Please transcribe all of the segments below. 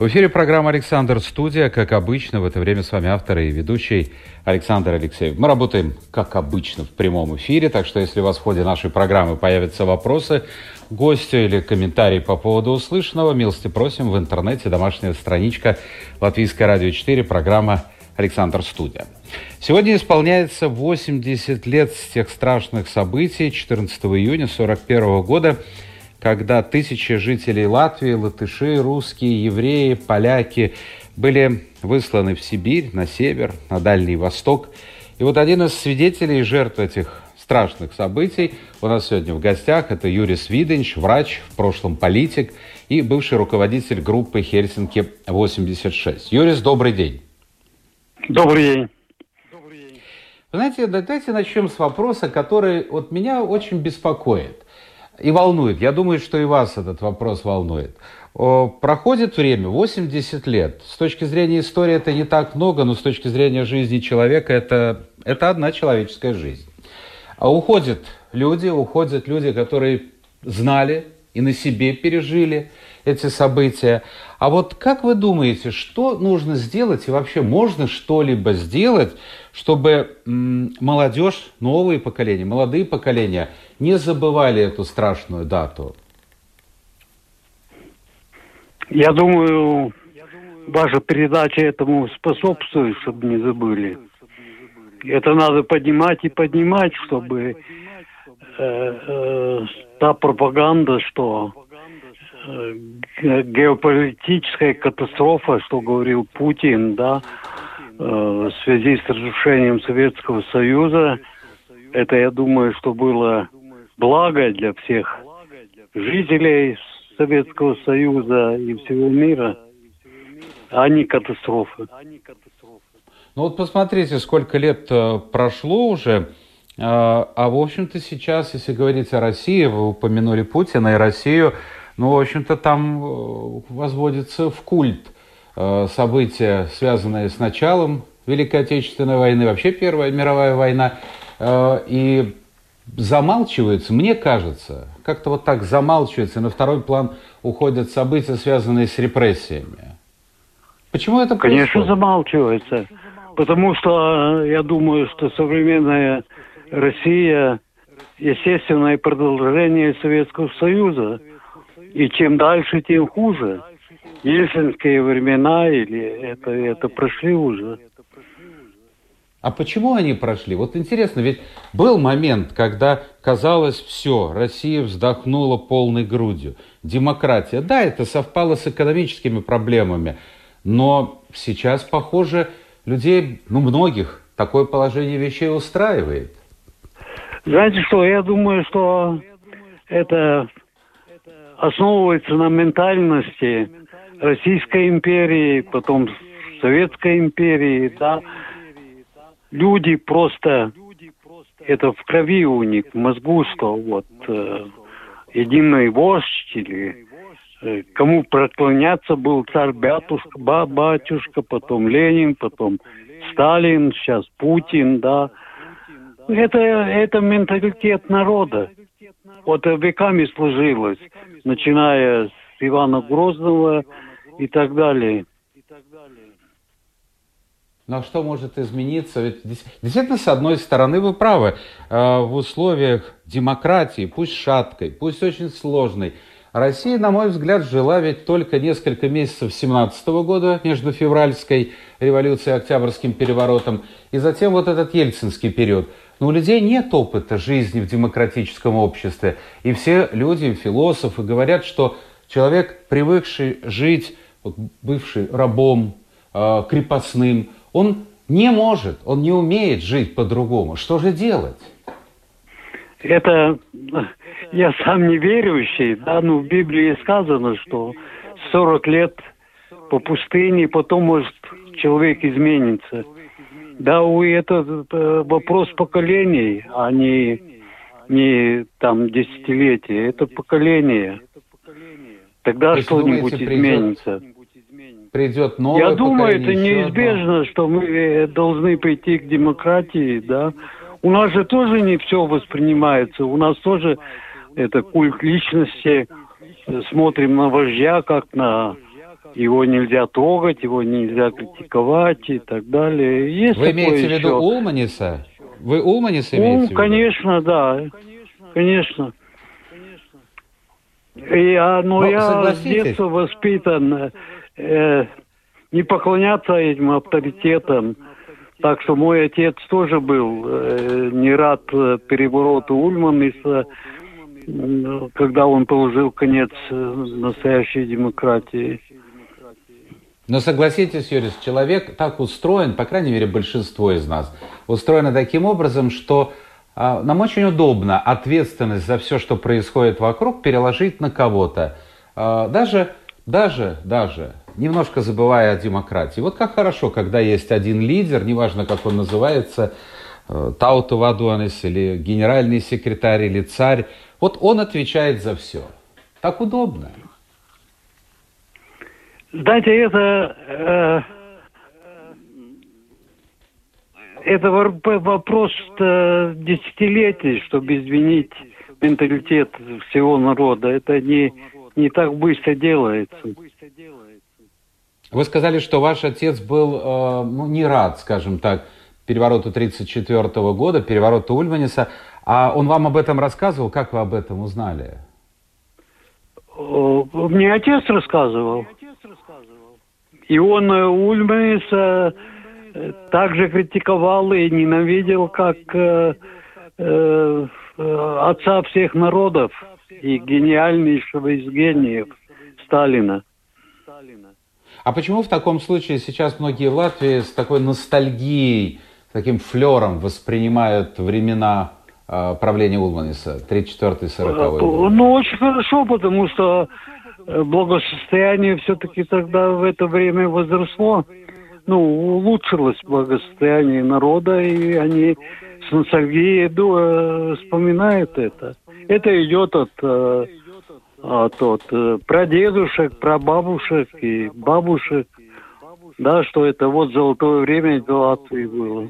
В эфире программа «Александр Студия». Как обычно, в это время с вами автор и ведущий Александр Алексеев. Мы работаем, как обычно, в прямом эфире, так что если у вас в ходе нашей программы появятся вопросы гостю или комментарии по поводу услышанного, милости просим в интернете, домашняя страничка Латвийское радио 4, программа «Александр Студия». Сегодня исполняется 80 лет с тех страшных событий 14 июня 1941 года, когда тысячи жителей Латвии, латыши, русские, евреи, поляки были высланы в Сибирь, на север, на Дальний Восток. И вот один из свидетелей и жертв этих страшных событий у нас сегодня в гостях. Это Юрий Свиденч, врач, в прошлом политик и бывший руководитель группы «Хельсинки-86». Юрис, добрый день. Добрый день. Вы знаете, давайте начнем с вопроса, который вот меня очень беспокоит и волнует. Я думаю, что и вас этот вопрос волнует. Проходит время, 80 лет. С точки зрения истории это не так много, но с точки зрения жизни человека это, это одна человеческая жизнь. А уходят люди, уходят люди, которые знали и на себе пережили эти события. А вот как вы думаете, что нужно сделать и вообще можно что-либо сделать, чтобы молодежь, новые поколения, молодые поколения не забывали эту страшную дату? Я думаю, ваша передача этому способствует, чтобы не забыли. Это надо поднимать и поднимать, чтобы э, э, та пропаганда, что э, геополитическая катастрофа, что говорил Путин, да, э, в связи с разрушением Советского Союза, это, я думаю, что было благо для всех жителей Советского Союза и всего мира, а не катастрофа. Ну вот посмотрите, сколько лет э, прошло уже, э, а в общем-то сейчас, если говорить о России, вы упомянули Путина и Россию, ну, в общем-то, там э, возводится в культ события, связанные с началом Великой Отечественной войны, вообще Первая мировая война, и замалчивается, мне кажется, как-то вот так замалчивается, на второй план уходят события, связанные с репрессиями. Почему это происходит? Конечно, замалчивается. Потому что я думаю, что современная Россия естественное продолжение Советского Союза. И чем дальше, тем хуже. Ельцинские времена или это, это прошли уже. А почему они прошли? Вот интересно, ведь был момент, когда казалось все, Россия вздохнула полной грудью. Демократия, да, это совпало с экономическими проблемами, но сейчас, похоже, людей, ну, многих, такое положение вещей устраивает. Знаете что, я думаю, что это основывается на ментальности Российской империи, потом Советской империи, да. Люди просто, это в крови у них, в мозгу, что вот э, единый вождь или Э, кому проклоняться был царь Батюшка, ба, батюшка, потом Ленин, потом Сталин, сейчас Путин, да. Это, это менталитет народа. Вот веками сложилось, начиная с Ивана Грозного и так далее. Но что может измениться? Ведь действительно, с одной стороны, вы правы. Э, в условиях демократии, пусть шаткой, пусть очень сложной, Россия, на мой взгляд, жила ведь только несколько месяцев 17 года между февральской революцией и октябрьским переворотом, и затем вот этот ельцинский период. Но у людей нет опыта жизни в демократическом обществе. И все люди, философы, говорят, что человек, привыкший жить, бывший рабом, э, крепостным, он не может, он не умеет жить по-другому. Что же делать? Это я сам не верующий, да, но в Библии сказано, что 40 лет по пустыне, потом может человек изменится. Да, у это э, вопрос поколений, а не, не там десятилетия. Это поколение. Тогда что-нибудь изменится. Придет новое Я думаю, это неизбежно, одно. что мы э, должны прийти к демократии, да. У нас же тоже не все воспринимается. У нас тоже это культ личности. Смотрим на вождя, как на его нельзя трогать, его нельзя критиковать и так далее. Есть Вы имеете в виду еще. Улманиса? Вы Улманиса имеете в Ну, виду? конечно, да. Конечно. И, а, но Ну, я с детства воспитан э, не поклоняться этим авторитетам. Так что мой отец тоже был э, не рад э, перевороту Ульманиса, м, когда он положил конец э, настоящей демократии. Но согласитесь, Юрис, человек так устроен, по крайней мере, большинство из нас, устроено таким образом, что нам очень удобно ответственность за все, что происходит вокруг, переложить на кого-то. А, даже, даже, даже, немножко забывая о демократии. Вот как хорошо, когда есть один лидер, неважно, как он называется, э, Тауту Вадуанес или генеральный секретарь или царь, вот он отвечает за все. Так удобно. Знаете, это, э, это вопрос э, десятилетий, чтобы изменить менталитет всего народа. Это не, не так быстро делается. Вы сказали, что ваш отец был э, ну, не рад, скажем так, перевороту 1934 года, перевороту Ульманиса. А он вам об этом рассказывал? Как вы об этом узнали? Мне отец рассказывал. И он э, Ульманиса также критиковал и ненавидел, как э, э, э, отца всех народов и гениальнейшего из гениев Сталина. А почему в таком случае сейчас многие в Латвии с такой ностальгией, с таким флером воспринимают времена э, правления Ульманиса, 34-40 год? Ну, очень хорошо, потому что э, благосостояние все-таки тогда в это время возросло. Ну, улучшилось благосостояние народа, и они с ностальгией э, вспоминают это. Это идет от, э, от, от э, прадедушек, прабабушек и бабушек. Да, что это вот золотое время Латвии было.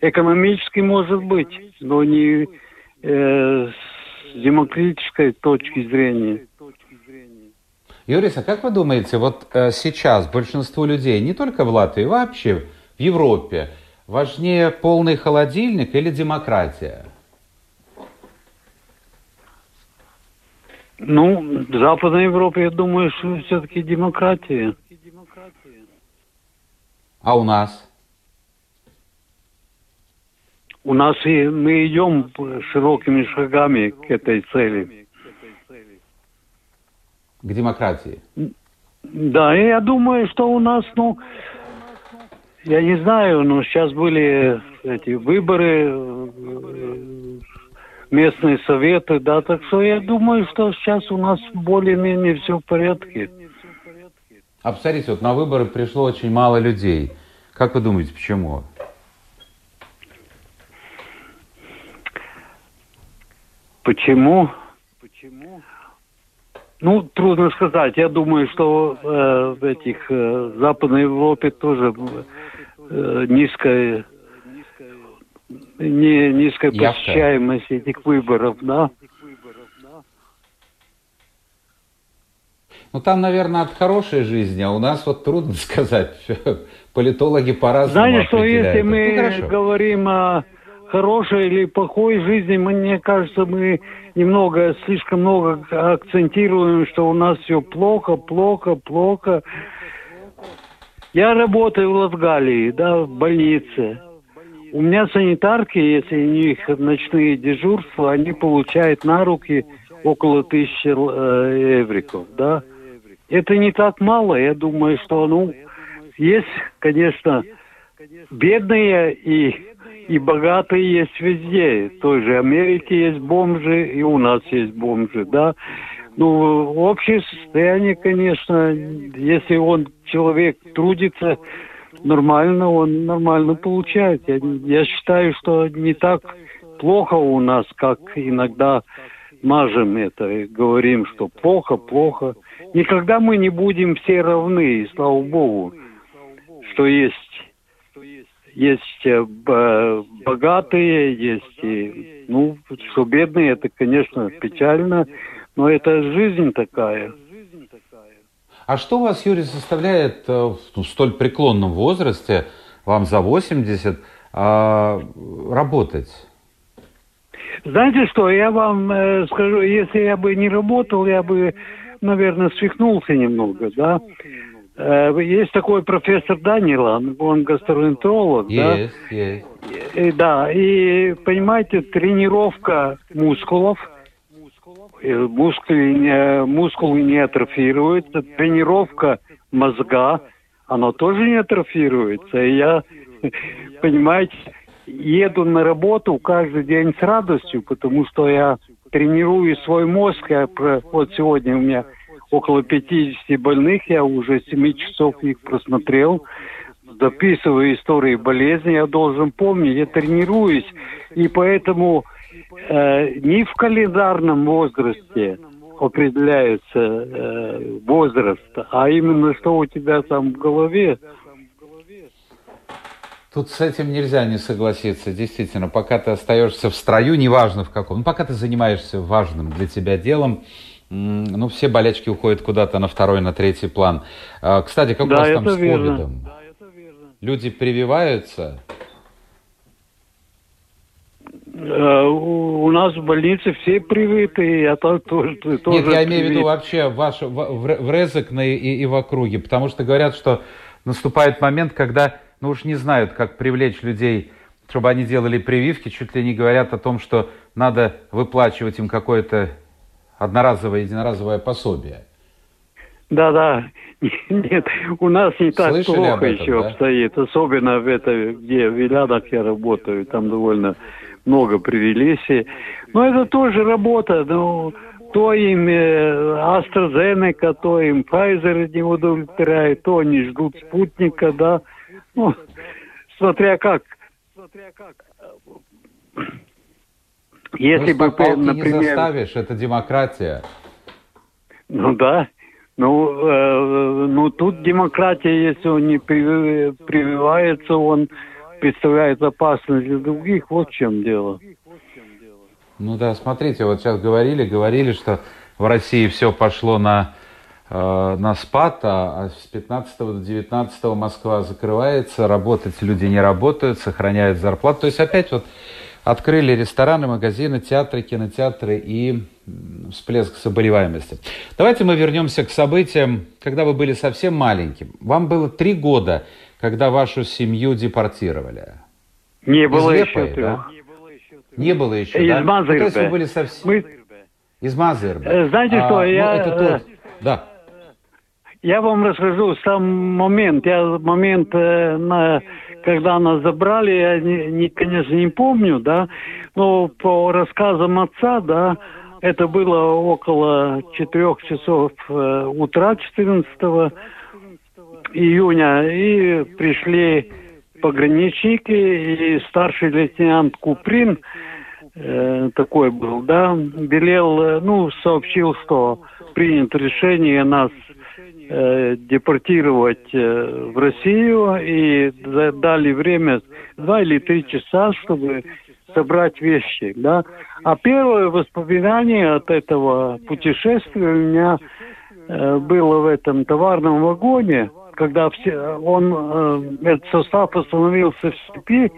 Экономически может быть, но не э, с демократической точки зрения. Юрис, а как вы думаете, вот э, сейчас большинству людей, не только в Латвии, вообще в Европе, важнее полный холодильник или демократия? Ну, в Западной Европе, я думаю, что все-таки демократия. А у нас? У нас и мы идем широкими шагами к этой цели. К демократии? Да, и я думаю, что у нас, ну, я не знаю, но сейчас были эти выборы, э, местные советы, да, так что я думаю, что сейчас у нас более-менее все в порядке. А посмотрите, вот на выборы пришло очень мало людей. Как вы думаете, почему? Почему? Ну, трудно сказать. Я думаю, что э, в этих э, Западной Европе тоже э, низкая не, низкая Явка. посещаемость этих выборов, да. Ну, там, наверное, от хорошей жизни, а у нас вот трудно сказать. Политологи по-разному Знаете, что если Ну, мы хорошо. говорим о хорошей или плохой жизни, мне кажется, мы немного, слишком много акцентируем, что у нас все плохо, плохо, плохо. Я работаю в Латгалии, да, в больнице. У меня санитарки, если у них ночные дежурства, они получают на руки около тысячи э, евриков, да. Это не так мало, я думаю, что, ну, есть, конечно, бедные и, и богатые есть везде. В той же Америке есть бомжи, и у нас есть бомжи, да. Ну, общее состояние, конечно, если он, человек, трудится, нормально, он нормально получает. Я, я считаю, что не так плохо у нас, как иногда мажем это и говорим, что плохо, плохо. Никогда мы не будем все равны, и слава богу, что есть есть э, богатые, есть и, ну, что бедные, это, конечно, печально, но это жизнь такая. А что вас, Юрий, заставляет э, в столь преклонном возрасте, вам за 80, а, работать? Знаете что, я вам э, скажу, если я бы не работал, я бы, наверное, свихнулся немного, да. Э, есть такой профессор Данилан, он гастроэнтеролог, есть, да? Есть, и, Да, и, понимаете, тренировка мускулов, мускулы не, мускулы не атрофируются, тренировка мозга, она тоже не атрофируется. И я, понимаете, еду на работу каждый день с радостью, потому что я тренирую свой мозг. Я, вот сегодня у меня около 50 больных, я уже 7 часов их просмотрел, записываю истории болезни, я должен помнить, я тренируюсь, и поэтому э, не в календарном возрасте определяется э, возраст, а именно что у тебя там в голове. Тут с этим нельзя не согласиться. Действительно, пока ты остаешься в строю, неважно в каком, ну, пока ты занимаешься важным для тебя делом, ну, все болячки уходят куда-то на второй, на третий план. А, кстати, как да, у вас там с ковидом? Да, Люди прививаются? Э, у нас в больнице все привиты, я тоже, тоже Нет, я имею в виду вообще ваш, в, в Резекне и, и в округе, потому что говорят, что наступает момент, когда, ну уж не знают, как привлечь людей, чтобы они делали прививки, чуть ли не говорят о том, что надо выплачивать им какое-то одноразовое, единоразовое пособие. Да, да. Нет, у нас не так Слышали плохо этом, еще да? обстоит. Особенно в это, где в Вилянах я работаю, там довольно много привелись. Но это тоже работа. Ну, то им э, AstraZeneca, то им Pfizer не удовлетворяет, то они ждут спутника, да. Ну, смотря как. Смотря как. Если бы, например... не заставишь, это демократия. Ну да. Ну, э, ну тут демократия, если он не прививается, он представляет опасность для других. Вот в чем дело. Ну да, смотрите, вот сейчас говорили, говорили, что в России все пошло на, э, на спад, а, а с 15 до 19 Москва закрывается, работать люди не работают, сохраняют зарплату. То есть опять вот открыли рестораны, магазины, театры, кинотеатры и всплеск заболеваемости. Давайте мы вернемся к событиям, когда вы были совсем маленьким. Вам было три года, когда вашу семью депортировали. Не было Из еще да? Не было еще, Из да? Мазырбе. Ну, то есть вы были совсем... Мы... Из Мазырбе. Э, знаете а, что, ну, я... это тот... Э, да. Я вам расскажу сам момент. Я момент, э, на, когда нас забрали, я, не, не, конечно, не помню, да, но по рассказам отца, да, это было около четырех часов э, утра 14 июня, и пришли пограничники, и старший лейтенант Куприн, э, такой был, да, велел, э, ну, сообщил, что принято решение нас депортировать э, в Россию и дали время два или три часа, чтобы собрать вещи, да. А первое воспоминание от этого путешествия у меня э, было в этом товарном вагоне, когда все, он, э, этот состав остановился в степи,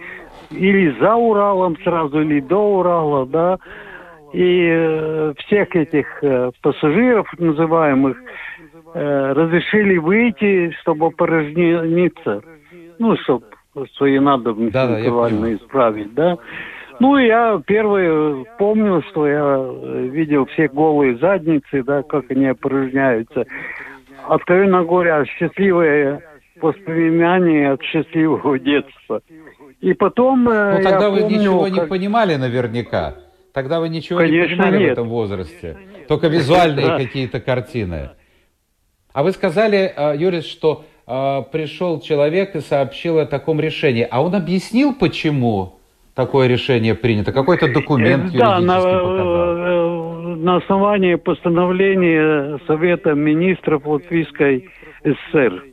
или за Уралом сразу, или до Урала, да, и э, всех этих э, пассажиров, называемых, э, разрешили выйти, чтобы порожниться, ну, чтобы свои надобности да, да, исправить, да. Ну, я первый помню, что я видел все голые задницы, да, как они опорожняются. Откровенно говоря, счастливые воспоминания от счастливого детства. И потом... Э, ну, тогда вы помню, ничего как... не понимали наверняка. Тогда вы ничего Конечно, не понимали нет. в этом возрасте. Только визуальные какие-то картины. А вы сказали, э, Юрис, что э, пришел человек и сообщил о таком решении. А он объяснил, почему такое решение принято? Какой-то документ э, Да, на, показал? на основании постановления Совета министров Латвийской ССР.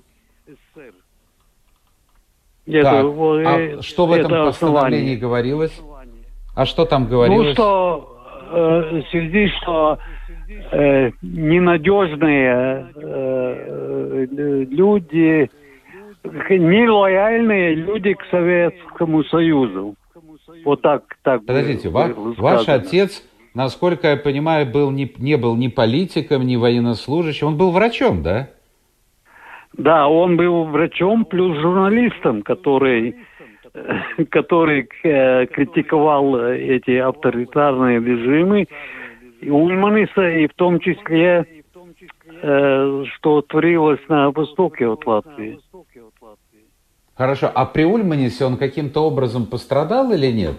Так, это, а что в этом постановлении говорилось? А что там говорилось? Ну, что э, в связи, что э, ненадежные э, люди, нелояльные люди к Советскому Союзу. Вот так. так Подождите, ва- ваш отец, насколько я понимаю, был не, не был ни политиком, ни военнослужащим, он был врачом, да? Да, он был врачом плюс журналистом, который который э, критиковал эти авторитарные режимы, Ульманиса, и в том числе, э, что творилось на востоке от Латвии. Хорошо, а при Ульманисе он каким-то образом пострадал или нет?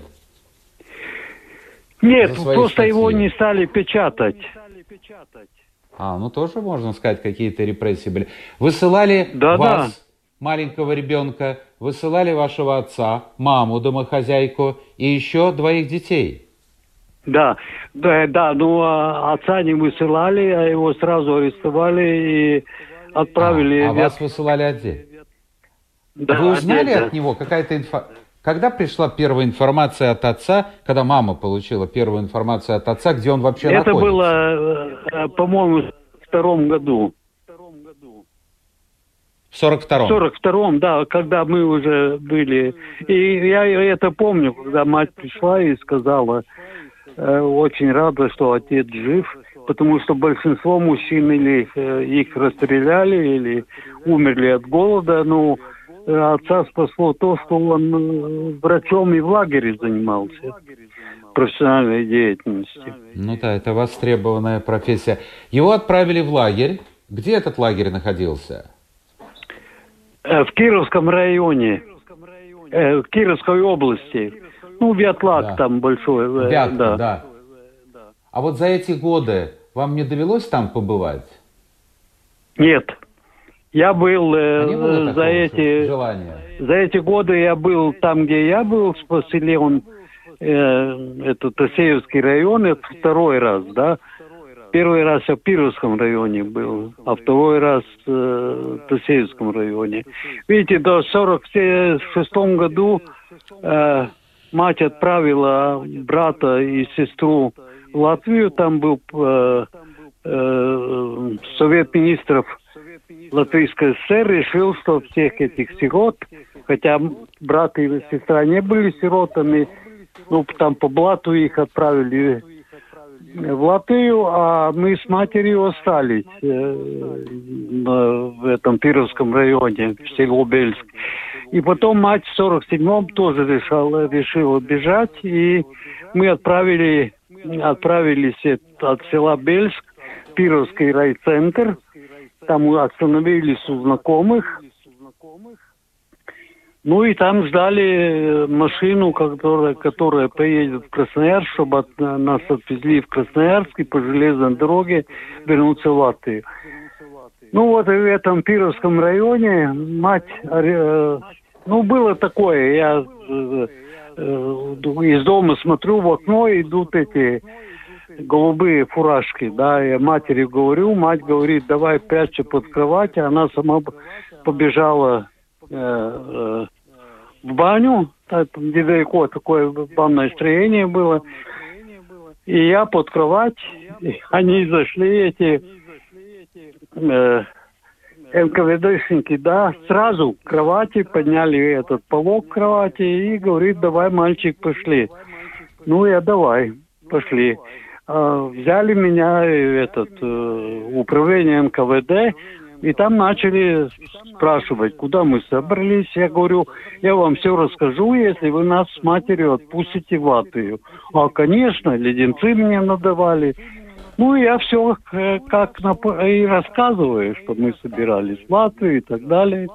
Нет, просто статьи? его не стали печатать. А, ну тоже можно сказать, какие-то репрессии были. Высылали да, вас, да. маленького ребенка, высылали вашего отца, маму, домохозяйку и еще двоих детей. Да, да, да, ну а отца не высылали, а его сразу арестовали и отправили. А, а вас высылали отдельно? Да, Вы узнали отдельно. от него какая-то информация? Когда пришла первая информация от отца, когда мама получила первую информацию от отца, где он вообще Это находится? было, э, по-моему, в втором году. В 42-м? В 42-м, да, когда мы уже были. И я это помню, когда мать пришла и сказала, э, очень рада, что отец жив, потому что большинство мужчин или э, их расстреляли, или умерли от голода, ну, отца спасло то, что он э, врачом и в лагере занимался профессиональной деятельностью. Ну да, это востребованная профессия. Его отправили в лагерь. Где этот лагерь находился? Э, в Кировском районе, э, в Кировской области. Ну, Вятлак да. там большой. Вятка, да. да. А вот за эти годы вам не довелось там побывать? Нет. Я был э, за эти желания? за эти годы я был там, где я был, поселен э, это Тосеевский район, это второй раз, да. Первый раз я в Пировском районе был, а второй раз э, в Тосеевском районе. Видите, до 46 году э, мать отправила брата и сестру в Латвию, там был э, э, совет министров Латвийской ССР решил, что всех этих сирот, хотя брат и сестра не были сиротами, ну, там по блату их отправили в Латвию, а мы с матерью остались э, в этом Пировском районе, в село Бельск. И потом мать в 47-м тоже решила, решила бежать, и мы отправили, отправились от села Бельск Пировский райцентр, там остановились у знакомых. Ну и там ждали э, машину, которая, которая поедет в Красноярск, чтобы от, нас отвезли в Красноярск и по железной дороге вернуться в Латвию. Ну вот в этом Пировском районе мать, э, ну было такое, я э, э, из дома смотрю в окно, идут эти голубые фуражки, да, я матери говорю, мать говорит, давай прячься под кровать, а она сама побежала э, э, в баню, там недалеко такое банное строение было, и я под кровать, они зашли эти э, НКВДшники, да, сразу кровати, подняли этот полок кровати и говорит, давай, мальчик, пошли. Ну, я давай, пошли. А, взяли меня этот э, управление НКВД, и там начали спрашивать, куда мы собрались. Я говорю, я вам все расскажу, если вы нас с матерью отпустите в Латвию. А, конечно, леденцы мне надавали. Ну, я все э, как и рассказываю, что мы собирались в Латвию и так далее.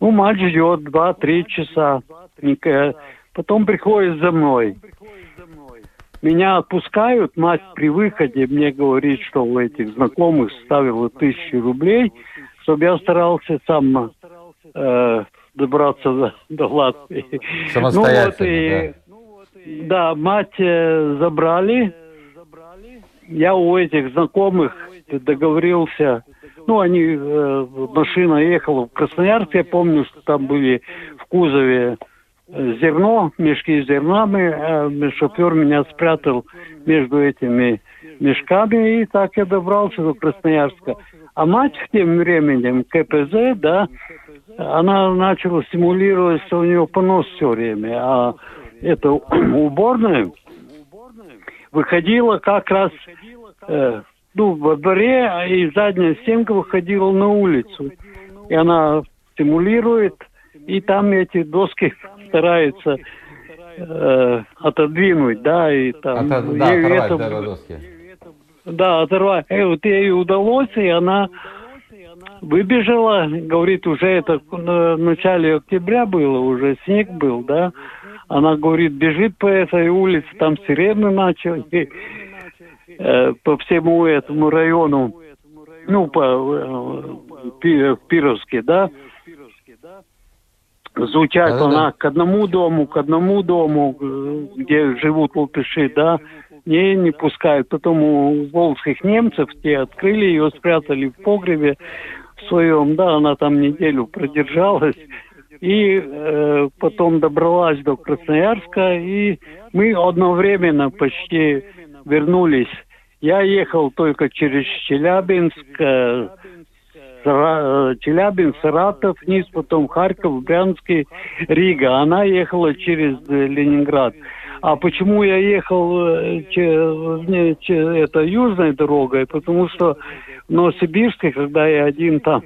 Ну, мать ждет два-три часа. Потом приходит за мной. Меня отпускают, мать при выходе мне говорит, что у этих знакомых ставила тысячу рублей, чтобы я старался сам э, добраться до, до Латвии. Самостоятельно, ну, вот и, да. да, мать э, забрали. Я у этих знакомых договорился. Ну, они, э, машина ехала в Красноярск, я помню, что там были в кузове зерно, мешки с зернами, а шофер меня спрятал между этими мешками, и так я добрался до Красноярска. А мать тем временем, КПЗ, да, она начала стимулировать, что у нее понос все время. А это уборная выходила как раз э, ну, во дворе, и задняя стенка выходила на улицу. И она стимулирует, и там эти доски стараются э, отодвинуть, да, и там... От, да, оторвать, это, да. Да, оторвать. И вот ей удалось, и она выбежала, говорит, уже это в начале октября было, уже снег был, да. Она говорит, бежит по этой улице, там сирены начали э, по всему этому району, ну, по э, Пировске, да. Звучат да, она да. к одному дому, к одному дому, э, где живут латыши, да не, не пускают. Потом у волжских немцев те открыли ее, спрятали в погребе своем, да, она там неделю продержалась. И э, потом добралась до Красноярска, и мы одновременно почти вернулись. Я ехал только через Челябинск, э, Челябинск, Саратов, вниз, потом Харьков, Брянский, Рига. Она ехала через Ленинград. А почему я ехал э, че, че, это южной дорогой? Потому что в Новосибирске, когда я один там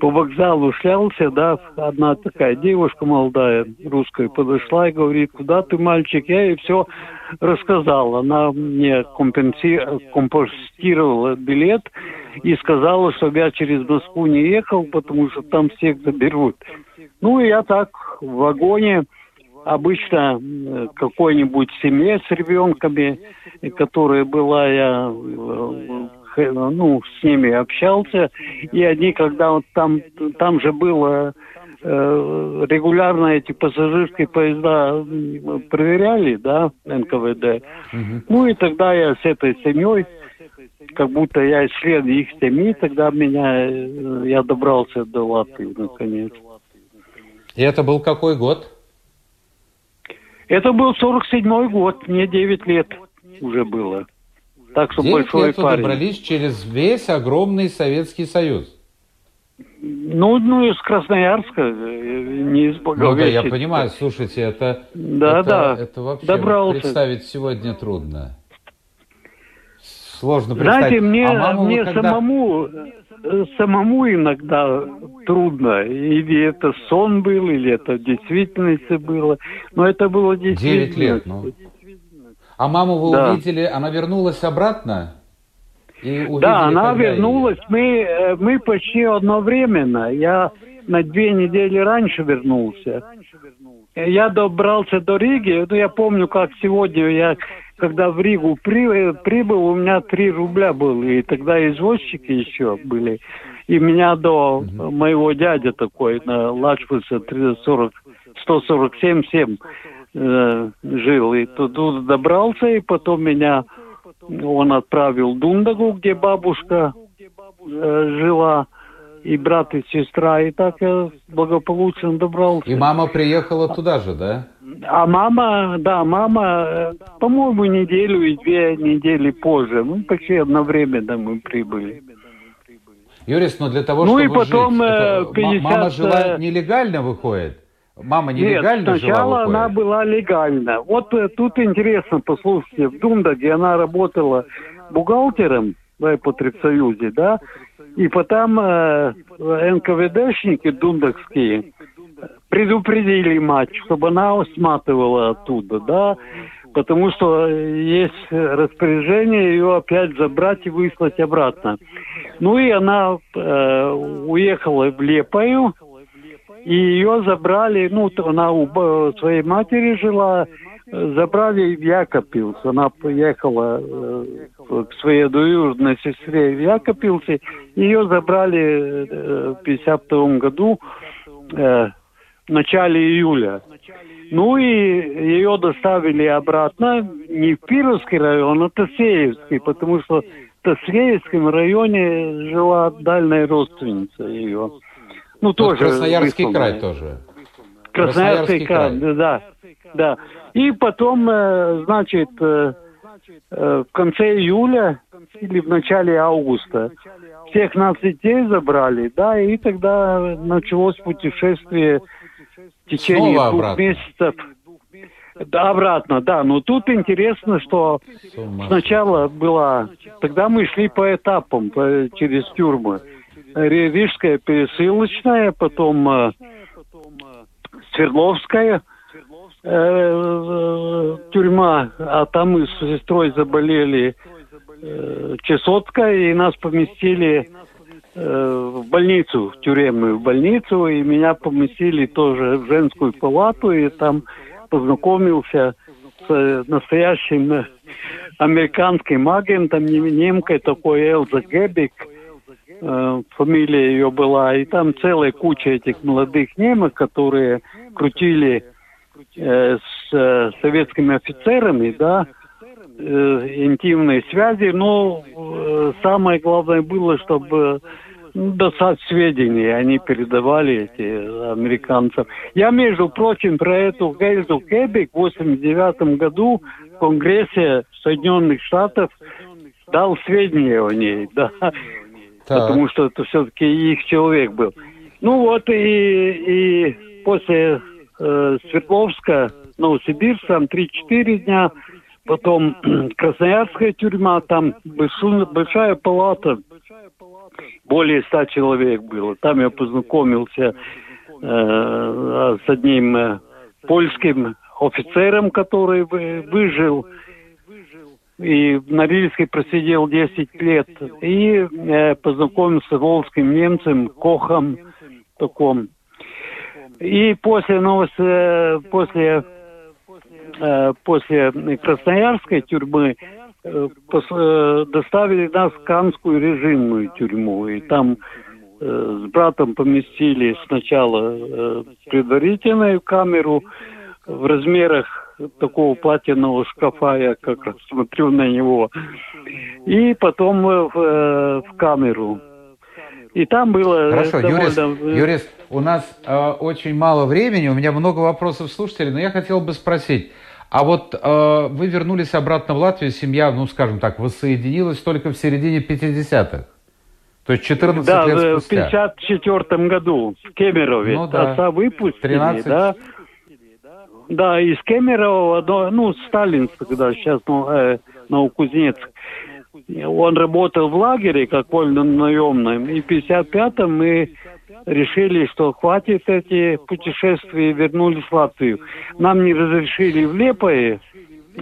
по вокзалу шлялся, да, одна такая девушка молодая, русская, подошла и говорит, куда ты, мальчик? Я ей все рассказал. Она мне компенси... компостировала билет и сказала, чтобы я через Москву не ехал, потому что там всех заберут. Ну, и я так в вагоне обычно какой-нибудь семье с ребенками, которая была, я э, ну, с ними общался, и они, когда вот там, там же было э, регулярно эти пассажирские поезда проверяли, да, НКВД. Угу. Ну и тогда я с этой семьей, как будто я член их семьи, тогда меня, э, я добрался до Латвии наконец. И это был какой год? Это был 47-й год, мне 9 лет уже было. Так что 9 большой лет парень. добрались через весь огромный Советский Союз. Ну, ну, из Красноярска, э, не из Благовещенска. Ну, да, я понимаю, слушайте, это, да, это, да. это вообще Добрался. представить сегодня трудно. Сложно представить. Знаете, мне, а мне когда... самому Э, самому иногда трудно. Или это сон был, или это в действительности было. Но это было действительно. Девять лет, ну. А маму вы да. увидели, она вернулась обратно? И да, она вернулась. Мы, э, мы почти одновременно. Я на две недели раньше вернулся. Я добрался до Риги. Ну, я помню, как сегодня я когда в Ригу при, прибыл, у меня 3 рубля было, и тогда извозчики еще были. И меня до моего дядя такой на Лачпусе 340, 147-7 э, жил. И тут добрался, и потом меня он отправил в Дундагу, где бабушка э, жила и брат, и сестра, и так я благополучно добрался. И мама приехала туда же, да? А мама, да, мама, по-моему, неделю и две недели позже. Ну, почти одновременно мы прибыли. Юрис, но ну, для того, ну, чтобы и потом, жить, это, 50... мама жила э, нелегально, выходит? Мама нелегально Нет, сначала жила, она была легально. Вот э, тут интересно, послушайте, в Дундаге она работала бухгалтером в Эпотребсоюзе, да, и потом э, НКВДшники дундакские предупредили мать, чтобы она сматывала оттуда, да, потому что есть распоряжение ее опять забрать и выслать обратно. Ну и она э, уехала в Лепою, и ее забрали, ну, она у своей матери жила, забрали в Якопилс. Она поехала э, к своей двоюродной сестре в Якопилсе. Ее забрали э, в 52 году э, в начале июля. Ну и ее доставили обратно не в Пировский район, а в Тасеевский, потому что в Тасеевском районе жила дальняя родственница ее. Ну, тоже. Красноярский высланная. край тоже. Красноярский, Красноярский край, край, да, да. И потом, э, значит, э, э, в конце июля или в начале августа всех нас детей забрали, да, и тогда началось путешествие в течение Снова двух обратно. месяцев. Да, обратно, да. Но тут интересно, что сначала была... Тогда мы шли по этапам, по, через тюрьмы. Рижская пересылочная, потом э, Свердловская э, э, тюрьма, а там мы с сестрой заболели Чесотка, и нас поместили в больницу, в тюремную больницу, и меня поместили тоже в женскую палату, и там познакомился с настоящим американским агентом, немкой такой Элза Гебик, фамилия ее была, и там целая куча этих молодых немок, которые крутили э, с э, советскими офицерами, да, э, интимные связи, но э, самое главное было, чтобы ну, достать сведения, они передавали эти американцам. Я, между прочим, про эту Гейзу Кебик в 89 году в Конгрессе Соединенных Штатов дал сведения о ней, да, так. потому что это все-таки их человек был. Ну вот и, и после э, Свердловска, Новосибирск, там 3-4 дня, потом Красноярская тюрьма, там большая, большая палата, более ста человек было. Там я познакомился э, с одним э, польским офицером, который выжил и на Рильске просидел 10 лет. И э, познакомился с волжским немцем Кохом таком. И после новости, э, после, э, после Красноярской тюрьмы э, доставили нас в Канскую режимную тюрьму. И там с братом поместили сначала предварительную камеру в размерах такого платинового шкафа, я как раз смотрю на него, и потом в, в камеру. И там было Хорошо, довольно... Юрис, Юрис, у нас э, очень мало времени, у меня много вопросов слушателей, но я хотел бы спросить, а вот э, вы вернулись обратно в Латвию, семья, ну, скажем так, воссоединилась только в середине 50-х? То есть 14 да, лет спустя. в 54 году в Кемерове. Ну, да. Отца выпустили, 13... да. Да, из Кемерово, ну, Сталин, когда сейчас ну, э, Новокузнецк. Он работал в лагере как вольно наемным, и в 55-м мы решили, что хватит эти путешествия и вернулись в Латвию. Нам не разрешили в Лепое,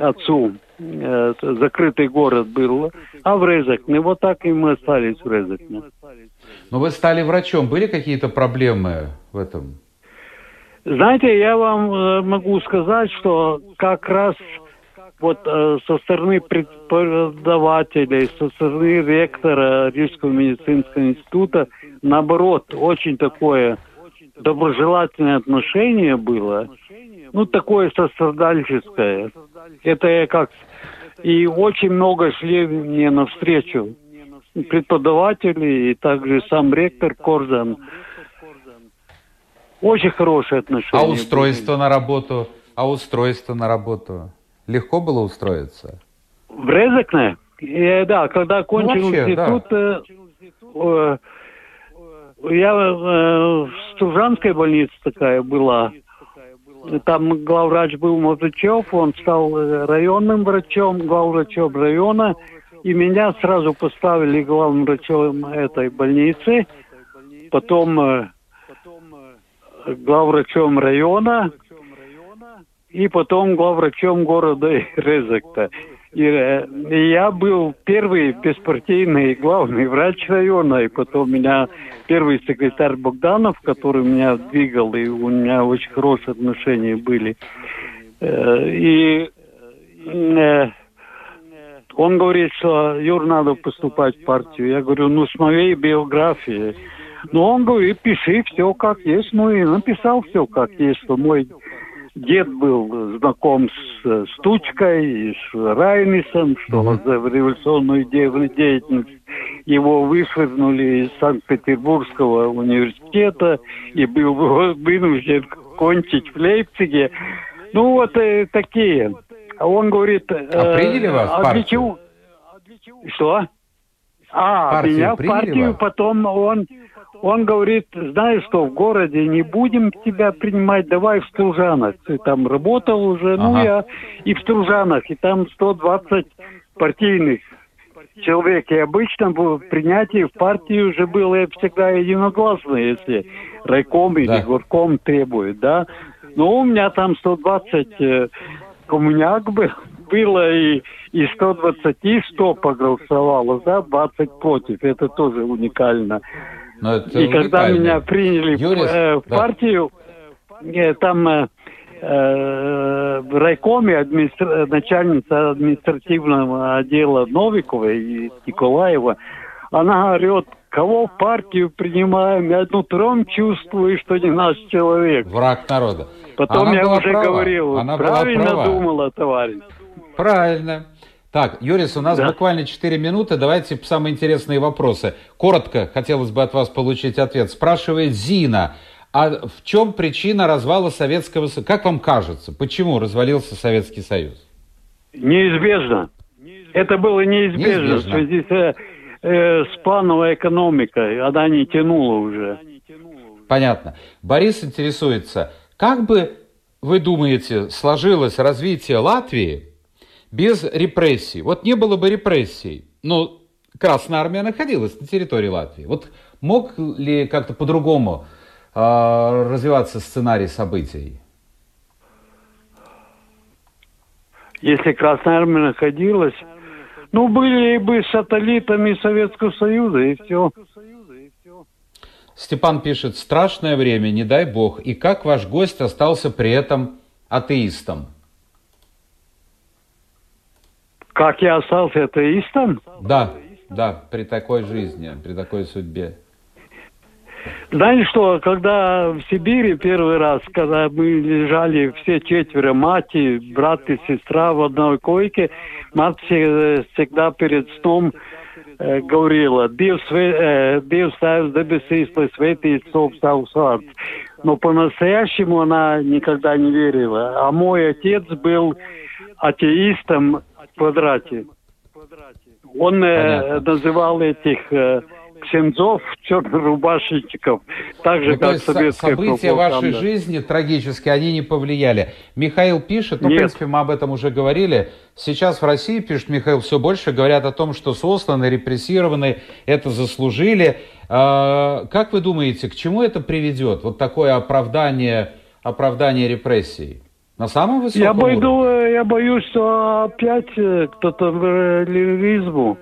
отцу, э, закрытый город был, а в Резекне. Вот так и мы остались в Резекне. Но вы стали врачом. Были какие-то проблемы в этом? Знаете, я вам э, могу сказать, что как раз вот э, со стороны преподавателей, со стороны ректора Рижского медицинского института, наоборот, очень такое доброжелательное отношение было, ну, такое сострадальческое. Это я как... И очень много шли мне навстречу преподаватели и также сам ректор Корзан. Очень хорошие отношения. А устройство были. на работу? А устройство на работу? Легко было устроиться? В Резекне? Э, да, когда кончил ну, вообще, институт, да. э, э, я э, в Стужанской больнице такая была. Там главврач был Мозычев, он стал э, районным врачом, главврачом района, и меня сразу поставили главным врачом этой больницы, потом э, главврачом района, и потом главврачом города Резекта. И, э, и я был первый беспартийный главный врач района, и потом меня первый секретарь Богданов, который меня двигал, и у меня очень хорошие отношения были. Э, и э, он говорит, что Юр, надо поступать в партию. Я говорю, ну с моей биографией Но он говорит, пиши все как есть. Ну и написал все как есть, что мой дед был знаком с, с Тучкой, с Райнисом, что mm-hmm. за революционную деятельность его вышвырнули из Санкт-Петербургского университета и был вынужден кончить в Лейпциге. Ну вот э, такие. А он говорит... А э, приняли вас а партию? Чего? Что? А, партию меня в партию, потом он он говорит, знаешь что, в городе не будем тебя принимать, давай в Стружанах. Ты там работал уже, ну, ага. ну я и в Стружанах, и там 120 партийных человек. И обычно принятие в партию уже было всегда единогласно, если райком или да. горком требует, да. Но у меня там 120 э, коммуняк был, было, и из 120 100 проголосовало за, 20 против. Это тоже уникально. Но это и когда меня приняли Юрис, в, э, в да. партию, э, там э, э, в райкоме администра... начальница административного отдела Новикова и Николаева, она орет, кого в партию принимаем, я нутром чувствую, что не наш человек. Враг народа. Потом она я уже права. говорил, она правильно права. думала, товарищ. Правильно. Так, Юрис, у нас да. буквально 4 минуты. Давайте самые интересные вопросы. Коротко хотелось бы от вас получить ответ. Спрашивает Зина. А в чем причина развала Советского Союза? Как вам кажется, почему развалился Советский Союз? Неизбежно. Это было неизбежно, неизбежно. в связи с, э, э, с плановой экономикой. Она не тянула уже. Понятно. Борис интересуется, как бы вы думаете, сложилось развитие Латвии без репрессий. Вот не было бы репрессий, но Красная Армия находилась на территории Латвии. Вот мог ли как-то по-другому э, развиваться сценарий событий? Если Красная Армия находилась, ну, были бы сателлитами Советского Союза, и все. Степан пишет, страшное время, не дай бог. И как ваш гость остался при этом атеистом? Как я остался атеистом? Да, да, при такой жизни, при такой судьбе. Знаете что, когда в Сибири первый раз, когда мы лежали все четверо, мать, и брат и сестра в одной койке, мать всегда перед сном э, говорила, Dievs, э, Dievs Tēvs debesīs, lai svētīts savus vārdus. Но по-настоящему она никогда не верила. А мой отец был атеистом квадрате. Он э, называл этих ксензов, чернорубашечников, так же, ну, как советская события вашей жизни трагические, они не повлияли. Михаил пишет, ну, Нет. в принципе, мы об этом уже говорили, сейчас в России, пишет Михаил, все больше говорят о том, что сосланы, репрессированы, это заслужили. А, как вы думаете, к чему это приведет, вот такое оправдание, оправдание репрессий? На самом высоком я бойду, уровне? Я боюсь, что опять э, кто-то в лиризму.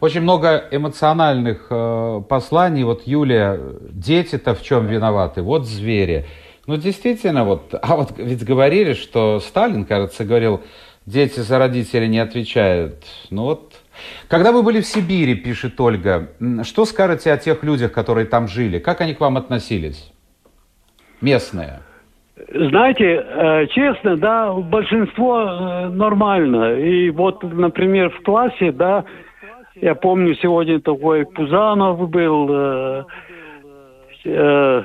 Очень много эмоциональных э, посланий. Вот Юлия, дети-то в чем виноваты? Вот звери. Ну, действительно, вот, а вот ведь говорили, что Сталин, кажется, говорил, дети за родителей не отвечают. Ну вот, когда вы были в Сибири, пишет Ольга, что скажете о тех людях, которые там жили? Как они к вам относились? Местные. Знаете, э, честно, да, большинство э, нормально. И вот, например, в классе, да, я помню, сегодня такой Пузанов был, э, э,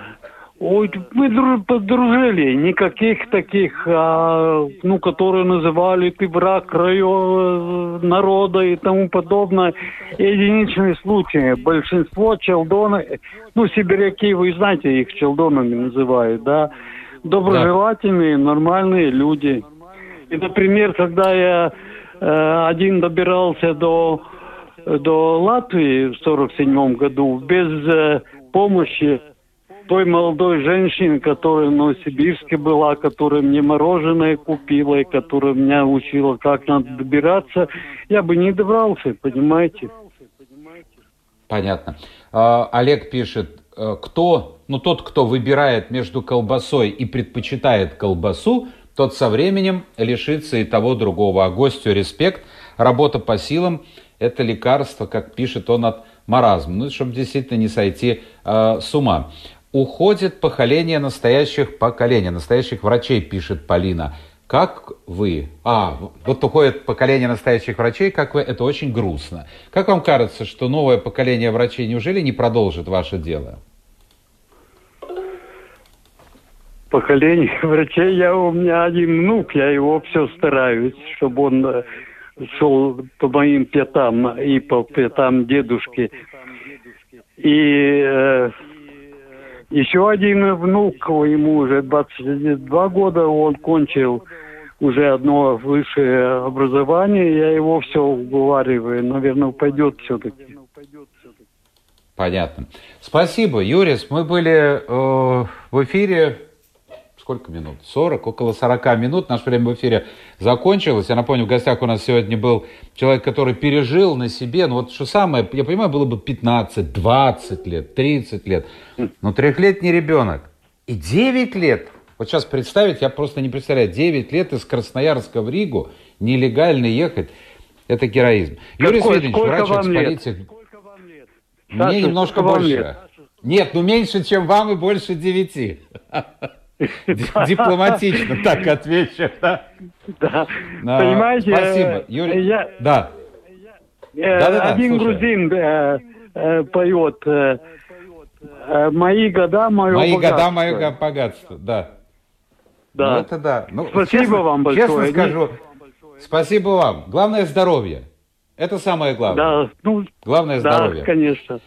мы подружили, никаких таких, а, ну, которые называли ты враг района, народа и тому подобное. Единичные случаи. Большинство челдона, ну, сибиряки, вы знаете, их челдонами называют, да, доброжелательные, да. нормальные люди. И, например, когда я э, один добирался до, до Латвии в 47 году без э, помощи той молодой женщины, которая в Новосибирске была, которая мне мороженое купила и которая меня учила, как надо добираться, я бы не добрался, понимаете? Понятно. А, Олег пишет, Э, кто, ну тот, кто выбирает между колбасой и предпочитает колбасу, тот со временем лишится и того другого. А гостю респект, работа по силам – это лекарство, как пишет он от маразм, ну, чтобы действительно не сойти э, с ума. Уходит поколение настоящих поколений, настоящих врачей, пишет Полина. Как вы? А, вот уходит поколение настоящих врачей, как вы? Это очень грустно. Как вам кажется, что новое поколение врачей неужели не продолжит ваше дело? Поколение врачей, я у меня один внук, я его все стараюсь, чтобы он э, шел по моим пятам и по пятам дедушки. И э, еще один внук, ему уже 22 года, он кончил уже одно высшее образование, я его все уговариваю, наверное, пойдет все-таки. Понятно. Спасибо, Юрис. Мы были э, в эфире сколько минут? 40, около 40 минут. Наше время в эфире закончилось. Я напомню, в гостях у нас сегодня был человек, который пережил на себе, ну вот что самое, я понимаю, было бы 15, 20 лет, 30 лет, но трехлетний ребенок и 9 лет. Вот сейчас представить, я просто не представляю, 9 лет из Красноярска в Ригу нелегально ехать, это героизм. Какой, Юрий Свидович, врач, эксполитик. Мне немножко больше. Лет? Нет, ну меньше, чем вам и больше девяти. Дипломатично так отвечу. Да. да. Понимаете, спасибо. Юрий, да. Э, да, да, один грузин э, э, поет «Мои года, мое Мои богатство». года, мое богатство, да. Да. Ну, это да. Ну, спасибо честно, вам большое. Честно скажу, спасибо вам. Главное здоровье. Это самое главное. Да, ну, Главное да, здоровье. конечно.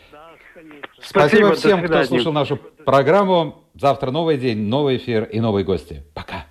Спасибо, Спасибо всем, кто слушал нашу программу. Завтра новый день, новый эфир и новые гости. Пока.